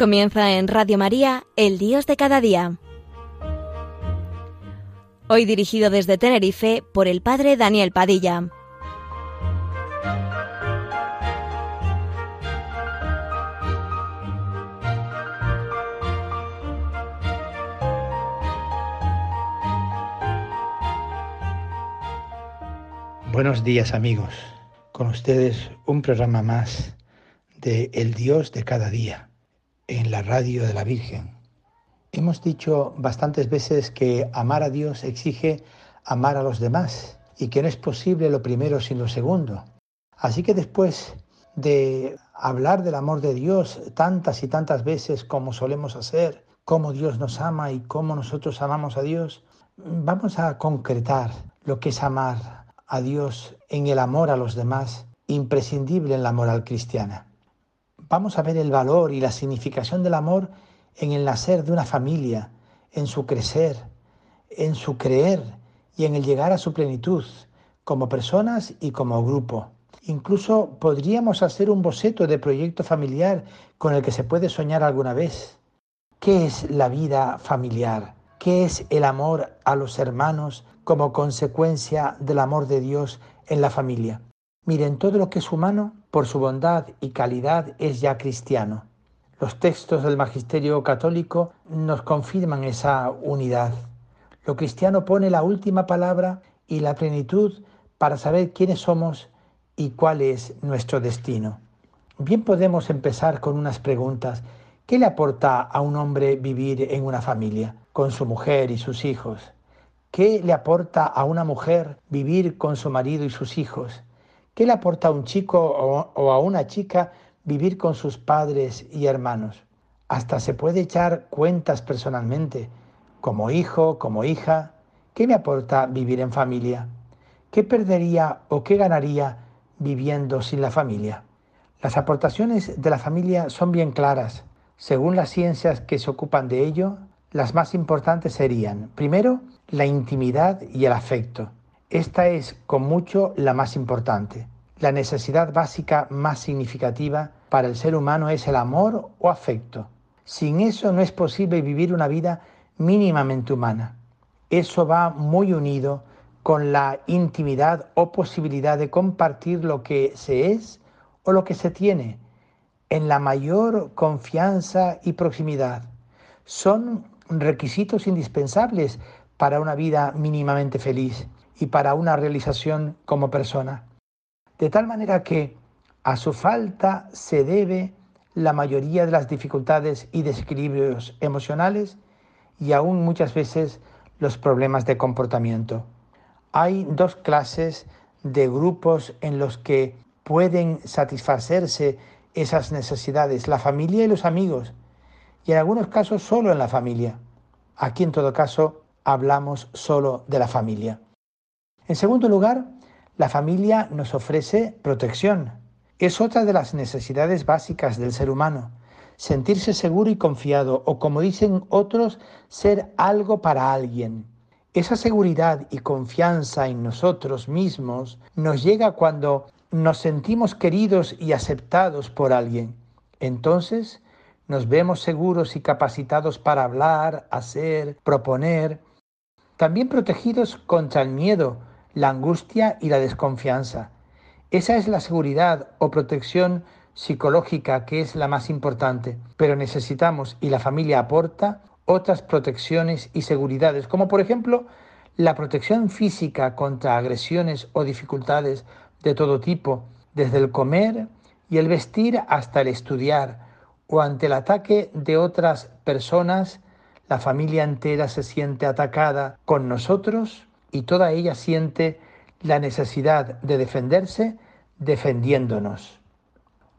Comienza en Radio María, El Dios de cada día. Hoy dirigido desde Tenerife por el Padre Daniel Padilla. Buenos días amigos, con ustedes un programa más de El Dios de cada día en la radio de la Virgen. Hemos dicho bastantes veces que amar a Dios exige amar a los demás y que no es posible lo primero sin lo segundo. Así que después de hablar del amor de Dios tantas y tantas veces como solemos hacer, cómo Dios nos ama y cómo nosotros amamos a Dios, vamos a concretar lo que es amar a Dios en el amor a los demás, imprescindible en la moral cristiana vamos a ver el valor y la significación del amor en el nacer de una familia, en su crecer, en su creer y en el llegar a su plenitud, como personas y como grupo. Incluso podríamos hacer un boceto de proyecto familiar con el que se puede soñar alguna vez. ¿Qué es la vida familiar? ¿Qué es el amor a los hermanos como consecuencia del amor de Dios en la familia? Miren, todo lo que es humano, por su bondad y calidad, es ya cristiano. Los textos del magisterio católico nos confirman esa unidad. Lo cristiano pone la última palabra y la plenitud para saber quiénes somos y cuál es nuestro destino. Bien podemos empezar con unas preguntas. ¿Qué le aporta a un hombre vivir en una familia, con su mujer y sus hijos? ¿Qué le aporta a una mujer vivir con su marido y sus hijos? ¿Qué le aporta a un chico o a una chica vivir con sus padres y hermanos? Hasta se puede echar cuentas personalmente, como hijo, como hija. ¿Qué me aporta vivir en familia? ¿Qué perdería o qué ganaría viviendo sin la familia? Las aportaciones de la familia son bien claras. Según las ciencias que se ocupan de ello, las más importantes serían, primero, la intimidad y el afecto. Esta es, con mucho, la más importante. La necesidad básica más significativa para el ser humano es el amor o afecto. Sin eso no es posible vivir una vida mínimamente humana. Eso va muy unido con la intimidad o posibilidad de compartir lo que se es o lo que se tiene en la mayor confianza y proximidad. Son requisitos indispensables para una vida mínimamente feliz y para una realización como persona. De tal manera que a su falta se debe la mayoría de las dificultades y desequilibrios emocionales y aún muchas veces los problemas de comportamiento. Hay dos clases de grupos en los que pueden satisfacerse esas necesidades, la familia y los amigos, y en algunos casos solo en la familia. Aquí en todo caso hablamos solo de la familia. En segundo lugar, la familia nos ofrece protección. Es otra de las necesidades básicas del ser humano. Sentirse seguro y confiado, o como dicen otros, ser algo para alguien. Esa seguridad y confianza en nosotros mismos nos llega cuando nos sentimos queridos y aceptados por alguien. Entonces nos vemos seguros y capacitados para hablar, hacer, proponer, también protegidos contra el miedo, la angustia y la desconfianza. Esa es la seguridad o protección psicológica que es la más importante, pero necesitamos, y la familia aporta, otras protecciones y seguridades, como por ejemplo la protección física contra agresiones o dificultades de todo tipo, desde el comer y el vestir hasta el estudiar, o ante el ataque de otras personas, la familia entera se siente atacada con nosotros y toda ella siente la necesidad de defenderse defendiéndonos.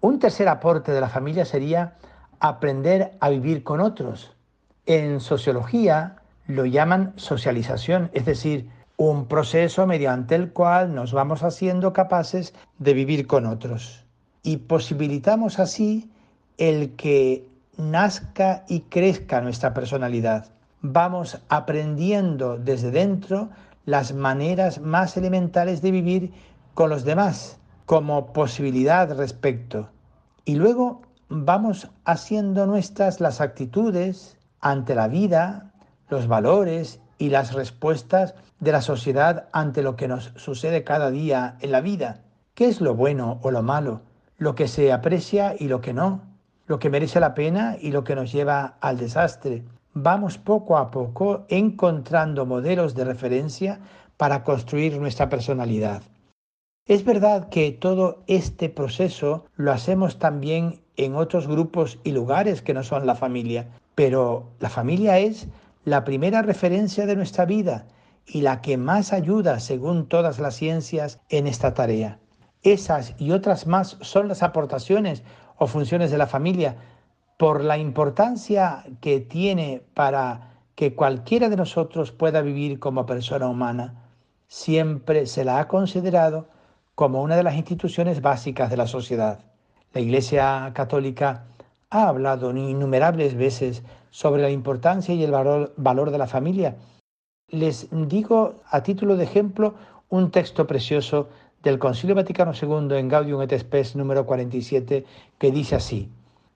Un tercer aporte de la familia sería aprender a vivir con otros. En sociología lo llaman socialización, es decir, un proceso mediante el cual nos vamos haciendo capaces de vivir con otros. Y posibilitamos así el que nazca y crezca nuestra personalidad. Vamos aprendiendo desde dentro las maneras más elementales de vivir con los demás como posibilidad respecto. Y luego vamos haciendo nuestras las actitudes ante la vida, los valores y las respuestas de la sociedad ante lo que nos sucede cada día en la vida. ¿Qué es lo bueno o lo malo? Lo que se aprecia y lo que no, lo que merece la pena y lo que nos lleva al desastre. Vamos poco a poco encontrando modelos de referencia para construir nuestra personalidad. Es verdad que todo este proceso lo hacemos también en otros grupos y lugares que no son la familia, pero la familia es la primera referencia de nuestra vida y la que más ayuda, según todas las ciencias, en esta tarea. Esas y otras más son las aportaciones o funciones de la familia por la importancia que tiene para que cualquiera de nosotros pueda vivir como persona humana. Siempre se la ha considerado como una de las instituciones básicas de la sociedad. La Iglesia Católica ha hablado innumerables veces sobre la importancia y el valor, de la familia. Les digo a título de ejemplo un texto precioso del Concilio Vaticano II en Gaudium et Spes número 47 que dice así: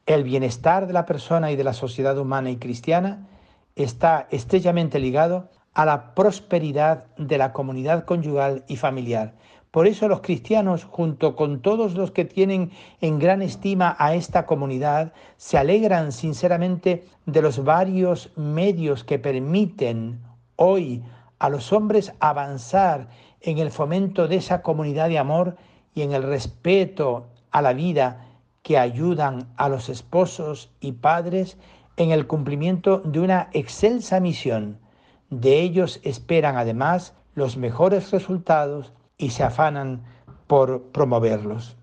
El bienestar de la persona y de la sociedad humana y cristiana está estrechamente ligado a la prosperidad de la comunidad conyugal y familiar. Por eso los cristianos, junto con todos los que tienen en gran estima a esta comunidad, se alegran sinceramente de los varios medios que permiten hoy a los hombres avanzar en el fomento de esa comunidad de amor y en el respeto a la vida que ayudan a los esposos y padres en el cumplimiento de una excelsa misión. De ellos esperan además los mejores resultados y se afanan por promoverlos.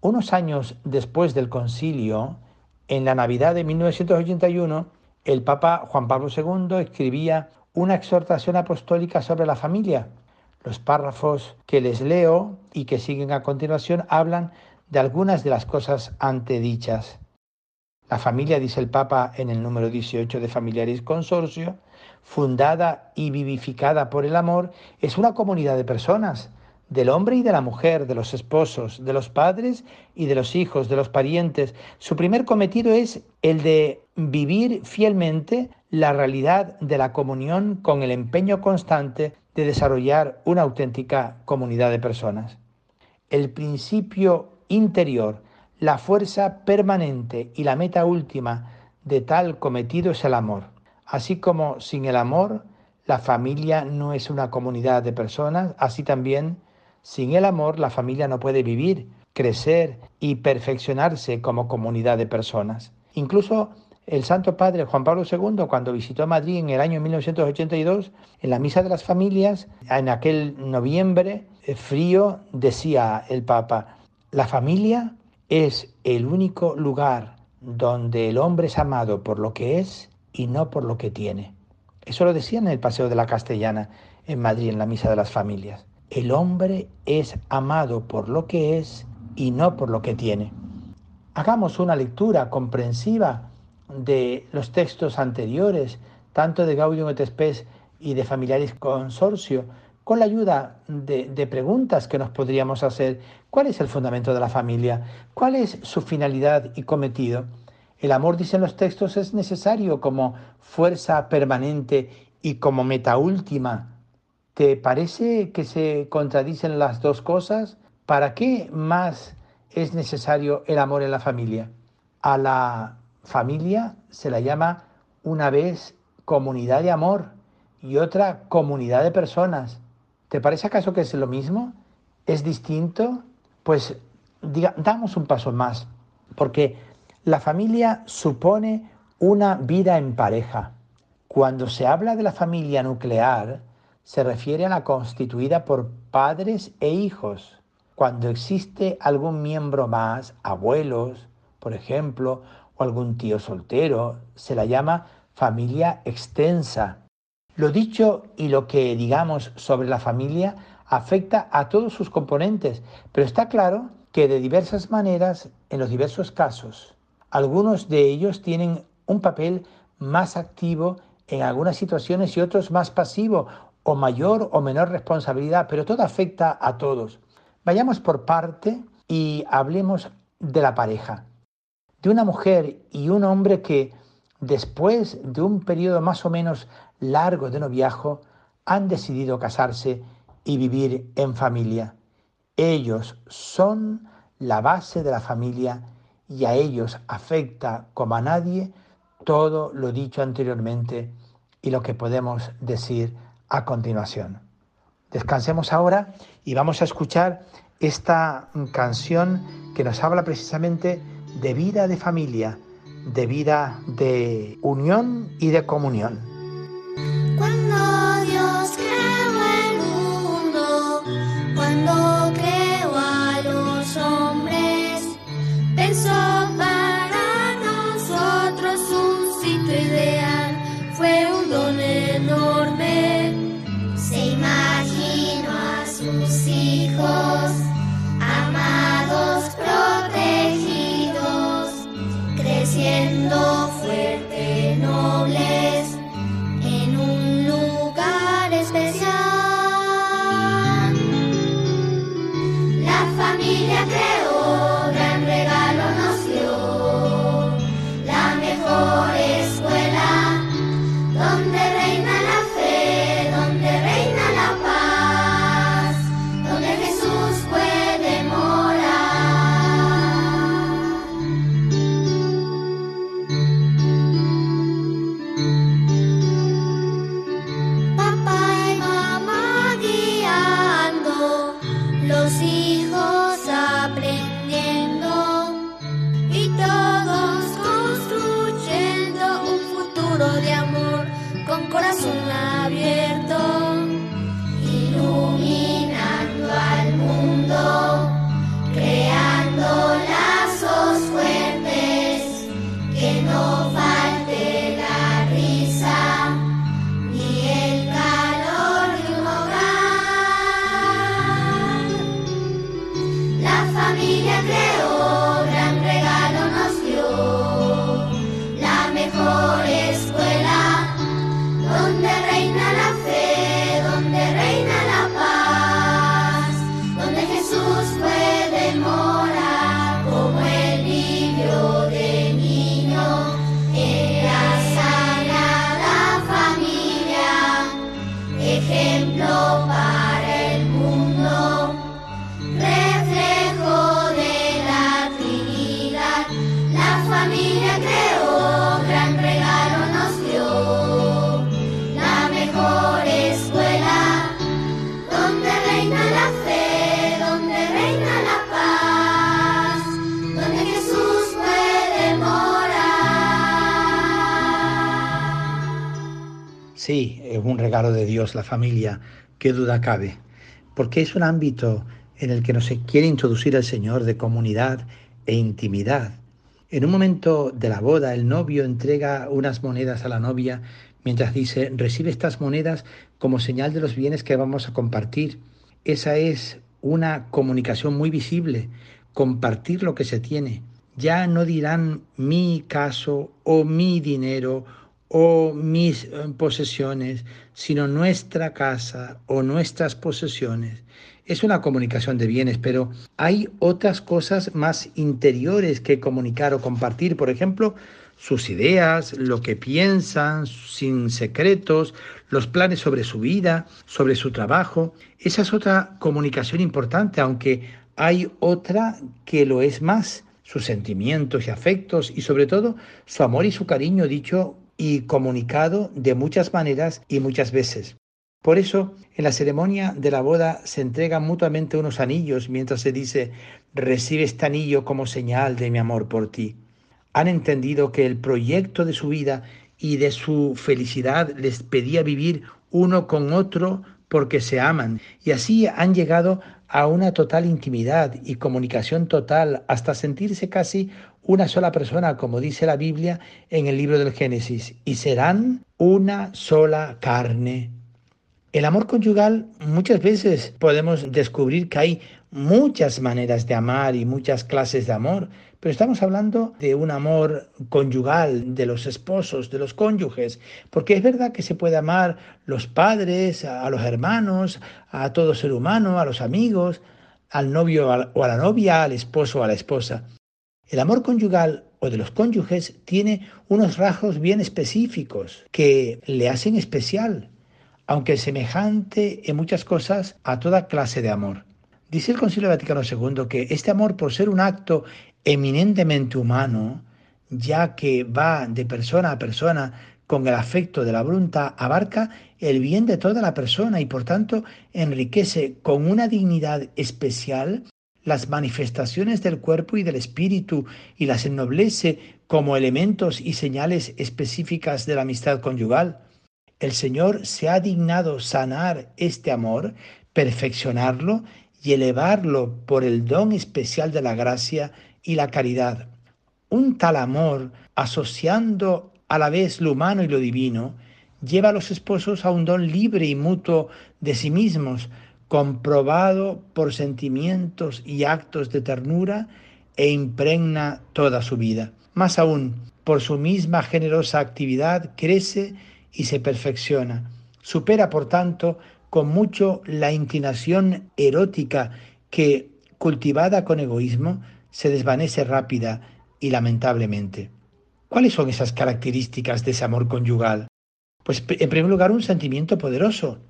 Unos años después del concilio, en la Navidad de 1981, el Papa Juan Pablo II escribía una exhortación apostólica sobre la familia. Los párrafos que les leo y que siguen a continuación hablan de algunas de las cosas antedichas. La familia, dice el Papa en el número 18 de Familiaris Consorcio, fundada y vivificada por el amor, es una comunidad de personas, del hombre y de la mujer, de los esposos, de los padres y de los hijos, de los parientes. Su primer cometido es el de vivir fielmente la realidad de la comunión con el empeño constante de desarrollar una auténtica comunidad de personas. El principio interior, la fuerza permanente y la meta última de tal cometido es el amor. Así como sin el amor la familia no es una comunidad de personas, así también sin el amor la familia no puede vivir, crecer y perfeccionarse como comunidad de personas. Incluso el Santo Padre Juan Pablo II, cuando visitó Madrid en el año 1982, en la Misa de las Familias, en aquel noviembre eh, frío, decía el Papa, la familia es el único lugar donde el hombre es amado por lo que es y no por lo que tiene. Eso lo decía en el Paseo de la Castellana, en Madrid, en la Misa de las Familias. El hombre es amado por lo que es y no por lo que tiene. Hagamos una lectura comprensiva de los textos anteriores, tanto de Gaudium et Spes y de Familiaris Consorcio, con la ayuda de, de, preguntas que nos podríamos hacer. ¿Cuál es el fundamento de la familia? ¿Cuál es su finalidad y cometido? El amor, dicen los textos, es necesario como fuerza permanente y como meta última. ¿Te parece que se contradicen las dos cosas? ¿Para qué más es necesario el amor en la familia? A la familia se la llama una vez comunidad de amor y otra comunidad de personas. ¿Te parece acaso que es lo mismo? ¿Es distinto? Pues damos un paso más, porque la familia supone una vida en pareja. Cuando se habla de la familia nuclear, se refiere a la constituida por padres e hijos. Cuando existe algún miembro más, abuelos, por ejemplo, o algún tío soltero, se la llama familia extensa. Lo dicho y lo que digamos sobre la familia afecta a todos sus componentes, pero está claro que de diversas maneras, en los diversos casos, algunos de ellos tienen un papel más activo en algunas situaciones y otros más pasivo o mayor o menor responsabilidad, pero todo afecta a todos. Vayamos por parte y hablemos de la pareja. de una mujer y un hombre que después de un periodo más o menos largo de noviajo han decidido casarse y vivir en familia. Ellos son la base de la familia y a ellos afecta como a nadie todo lo dicho anteriormente y lo que podemos decir a continuación. Descansemos ahora y vamos a escuchar esta canción que nos habla precisamente de vida de familia, de vida de unión y de comunión. Cuando Sí, es un regalo de Dios la familia, qué duda cabe, porque es un ámbito en el que nos quiere introducir el Señor de comunidad e intimidad. En un momento de la boda, el novio entrega unas monedas a la novia mientras dice, recibe estas monedas como señal de los bienes que vamos a compartir. Esa es una comunicación muy visible, compartir lo que se tiene. Ya no dirán mi caso o mi dinero o mis eh, posesiones, sino nuestra casa o nuestras posesiones. Es una comunicación de bienes, pero hay otras cosas más interiores que comunicar o compartir. Por ejemplo, sus ideas, lo que piensan, sin secretos, los planes sobre su vida, sobre su trabajo. Esa es otra comunicación importante, aunque hay otra que lo es más, sus sentimientos y afectos y sobre todo su amor y su cariño dicho y comunicado de muchas maneras y muchas veces. Por eso, en la ceremonia de la boda se entregan mutuamente unos anillos mientras se dice, recibe este anillo como señal de mi amor por ti. Han entendido que el proyecto de su vida y de su felicidad les pedía vivir uno con otro porque se aman y así han llegado a una total intimidad y comunicación total hasta sentirse casi una sola persona, como dice la Biblia en el libro del Génesis, y serán una sola carne. El amor conyugal muchas veces podemos descubrir que hay muchas maneras de amar y muchas clases de amor, pero estamos hablando de un amor conyugal, de los esposos, de los cónyuges, porque es verdad que se puede amar los padres, a los hermanos, a todo ser humano, a los amigos, al novio o a la novia, al esposo o a la esposa. El amor conyugal o de los cónyuges tiene unos rasgos bien específicos que le hacen especial, aunque semejante en muchas cosas a toda clase de amor. Dice el Concilio Vaticano II que este amor, por ser un acto eminentemente humano, ya que va de persona a persona con el afecto de la voluntad, abarca el bien de toda la persona y por tanto enriquece con una dignidad especial las manifestaciones del cuerpo y del espíritu y las ennoblece como elementos y señales específicas de la amistad conyugal. El Señor se ha dignado sanar este amor, perfeccionarlo y elevarlo por el don especial de la gracia y la caridad. Un tal amor, asociando a la vez lo humano y lo divino, lleva a los esposos a un don libre y mutuo de sí mismos, comprobado por sentimientos y actos de ternura e impregna toda su vida. Más aún, por su misma generosa actividad crece y se perfecciona. Supera, por tanto, con mucho la inclinación erótica que, cultivada con egoísmo, se desvanece rápida y lamentablemente. ¿Cuáles son esas características de ese amor conyugal? Pues en primer lugar un sentimiento poderoso,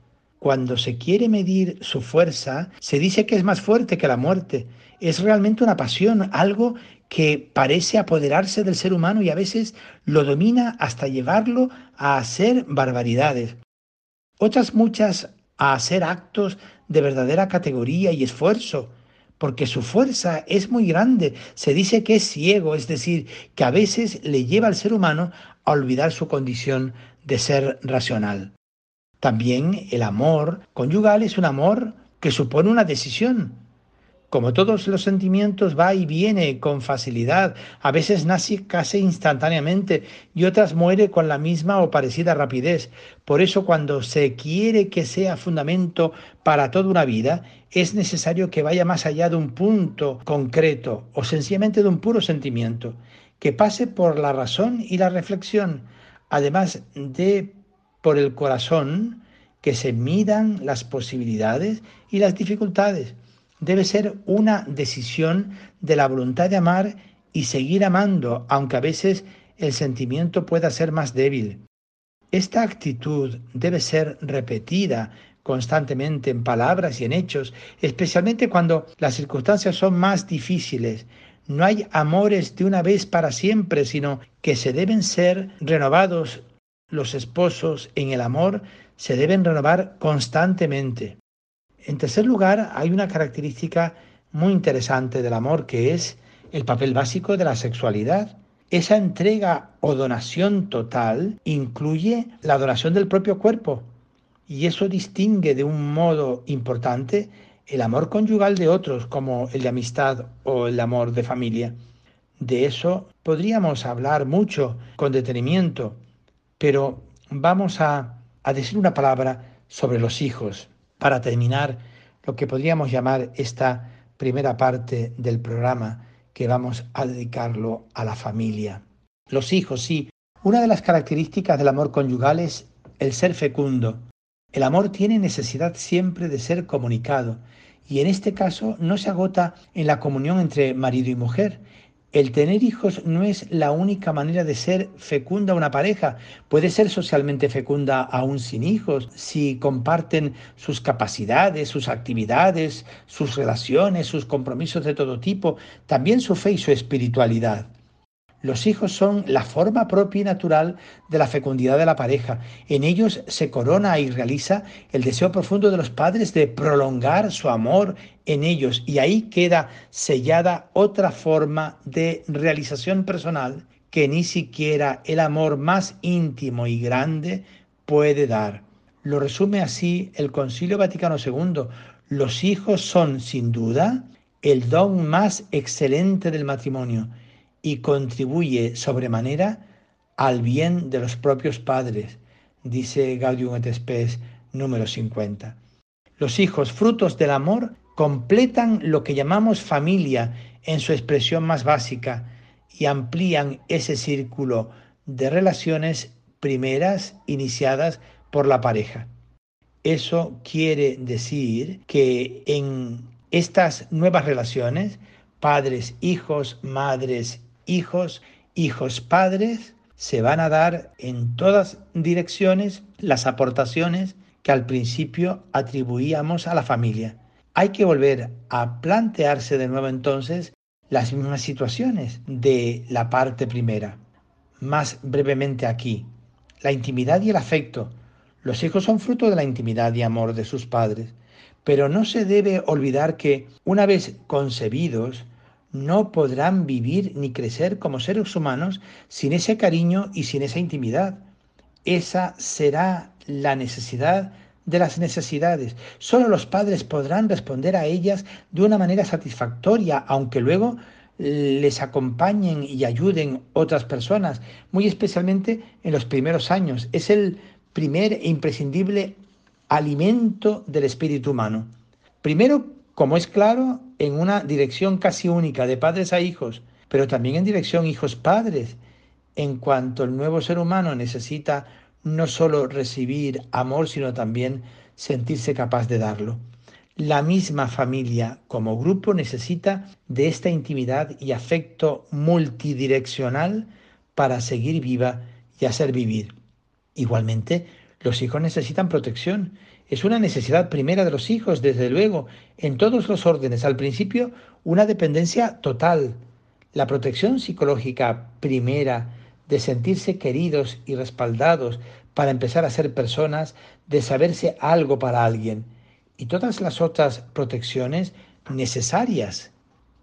cuando se quiere medir su fuerza, se dice que es más fuerte que la muerte. Es realmente una pasión, algo que parece apoderarse del ser humano y a veces lo domina hasta llevarlo a hacer barbaridades. Otras muchas a hacer actos de verdadera categoría y esfuerzo, porque su fuerza es muy grande. Se dice que es ciego, es decir, que a veces le lleva al ser humano a olvidar su condición de ser racional. También el amor conyugal es un amor que supone una decisión. Como todos los sentimientos va y viene con facilidad, a veces nace casi instantáneamente y otras muere con la misma o parecida rapidez. Por eso cuando se quiere que sea fundamento para toda una vida, es necesario que vaya más allá de un punto concreto o sencillamente de un puro sentimiento, que pase por la razón y la reflexión, además de por el corazón, que se midan las posibilidades y las dificultades. Debe ser una decisión de la voluntad de amar y seguir amando, aunque a veces el sentimiento pueda ser más débil. Esta actitud debe ser repetida constantemente en palabras y en hechos, especialmente cuando las circunstancias son más difíciles. No hay amores de una vez para siempre, sino que se deben ser renovados los esposos en el amor se deben renovar constantemente. En tercer lugar, hay una característica muy interesante del amor que es el papel básico de la sexualidad. Esa entrega o donación total incluye la donación del propio cuerpo y eso distingue de un modo importante el amor conyugal de otros como el de amistad o el amor de familia. De eso podríamos hablar mucho con detenimiento, pero vamos a, decir una palabra sobre los hijos para terminar lo que podríamos llamar esta primera parte del programa que vamos a dedicarlo a la familia. Los hijos, sí. Una de las características del amor conyugal es el ser fecundo. El amor tiene necesidad siempre de ser comunicado y en este caso no se agota en la comunión entre marido y mujer, el tener hijos no es la única manera de ser fecunda una pareja. Puede ser socialmente fecunda aún sin hijos, si comparten sus capacidades, sus actividades, sus relaciones, sus compromisos de todo tipo, también su fe y su espiritualidad. Los hijos son la forma propia y natural de la fecundidad de la pareja. En ellos se corona y realiza el deseo profundo de los padres de prolongar su amor en ellos y ahí queda sellada otra forma de realización personal que ni siquiera el amor más íntimo y grande puede dar. Lo resume así el Concilio Vaticano II. Los hijos son, sin duda, el don más excelente del matrimonio y contribuye sobremanera al bien de los propios padres, dice Gaudium et Spes número 50. Los hijos, frutos del amor, completan lo que llamamos familia en su expresión más básica y amplían ese círculo de relaciones primeras iniciadas por la pareja. Eso quiere decir que en estas nuevas relaciones, padres, hijos, madres, hijos hijos padres, se van a dar en todas direcciones las aportaciones que al principio atribuíamos a la familia. Hay que volver a plantearse de nuevo entonces las mismas situaciones de la parte primera. Más brevemente aquí, la intimidad y el afecto. Los hijos son fruto de la intimidad y amor de sus padres, pero no se debe olvidar que, una vez concebidos, no podrán vivir ni crecer como seres humanos sin ese cariño y sin esa intimidad. Esa será la necesidad de las necesidades. Solo los padres podrán responder a ellas de una manera satisfactoria, aunque luego les acompañen y ayuden otras personas, muy especialmente en los primeros años. Es el primer e imprescindible alimento del espíritu humano. Primero como es claro, en una dirección casi única de padres a hijos, pero también en dirección hijos-padres, en cuanto el nuevo ser humano necesita no solo recibir amor, sino también sentirse capaz de darlo. La misma familia como grupo necesita de esta intimidad y afecto multidireccional para seguir viva y hacer vivir. Igualmente, los hijos necesitan protección es una necesidad primera de los hijos, desde luego, en todos los órdenes. Al principio, una dependencia total. La protección psicológica primera de sentirse queridos y respaldados para empezar a ser personas, de saberse algo para alguien. Y todas las otras protecciones necesarias.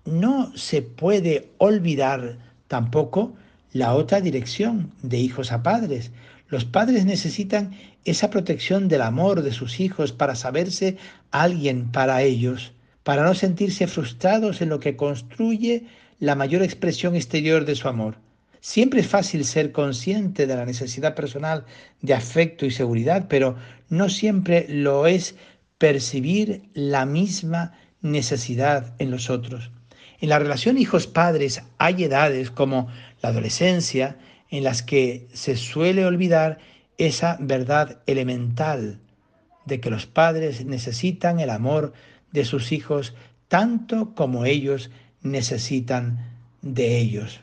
No se puede olvidar tampoco la otra dirección de hijos a padres. Los padres necesitan esa protección del amor de sus hijos para saberse alguien para ellos, para no sentirse frustrados en lo que construye la mayor expresión exterior de su amor. Siempre es fácil ser consciente de la necesidad personal de afecto y seguridad, pero no siempre lo es percibir la misma necesidad en los otros. En la relación hijos-padres hay edades como la adolescencia en las que se suele olvidar esa verdad elemental de que los padres necesitan el amor de sus hijos tanto como ellos necesitan de ellos.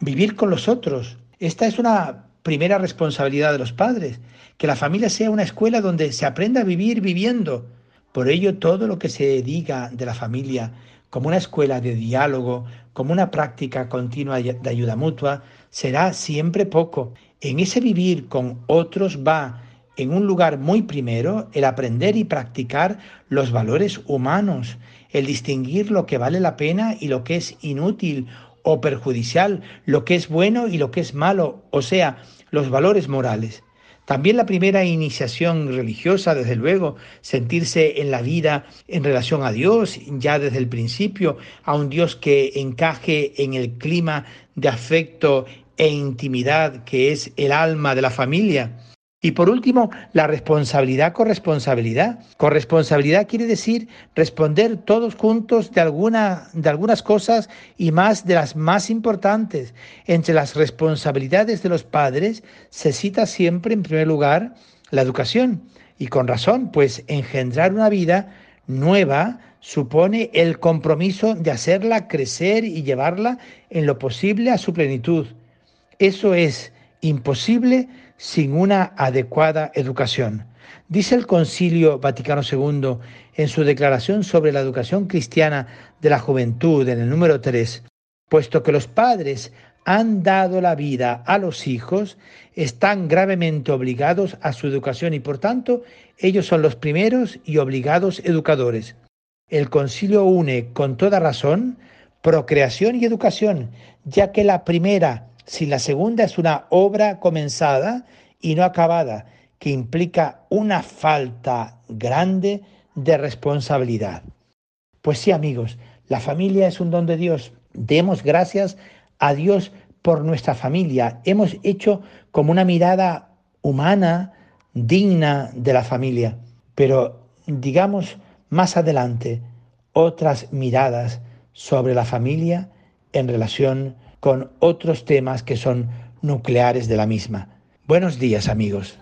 Vivir con los otros. Esta es una primera responsabilidad de los padres, que la familia sea una escuela donde se aprenda a vivir viviendo. Por ello, todo lo que se diga de la familia como una escuela de diálogo, como una práctica continua de ayuda mutua, será siempre poco. En ese vivir con otros va en un lugar muy primero el aprender y practicar los valores humanos, el distinguir lo que vale la pena y lo que es inútil o perjudicial, lo que es bueno y lo que es malo, o sea, los valores morales. También la primera iniciación religiosa, desde luego, sentirse en la vida en relación a Dios, ya desde el principio, a un Dios que encaje en el clima de afecto e intimidad que es el alma de la familia. Y por último, la responsabilidad corresponsabilidad. Corresponsabilidad quiere decir responder todos juntos de, alguna, de algunas cosas y más de las más importantes. Entre las responsabilidades de los padres se cita siempre en primer lugar la educación. Y con razón, pues engendrar una vida nueva supone el compromiso de hacerla crecer y llevarla en lo posible a su plenitud. Eso es imposible sin una adecuada educación. Dice el Concilio Vaticano II en su declaración sobre la educación cristiana de la juventud en el número 3, puesto que los padres han dado la vida a los hijos, están gravemente obligados a su educación y por tanto ellos son los primeros y obligados educadores. El concilio une con toda razón procreación y educación, ya que la primera si la segunda es una obra comenzada y no acabada, que implica una falta grande de responsabilidad. Pues sí, amigos, la familia es un don de Dios. Demos gracias a Dios por nuestra familia. Hemos hecho como una mirada humana, digna de la familia. Pero digamos más adelante otras miradas sobre la familia en relación con otros temas que son nucleares de la misma. Buenos días amigos.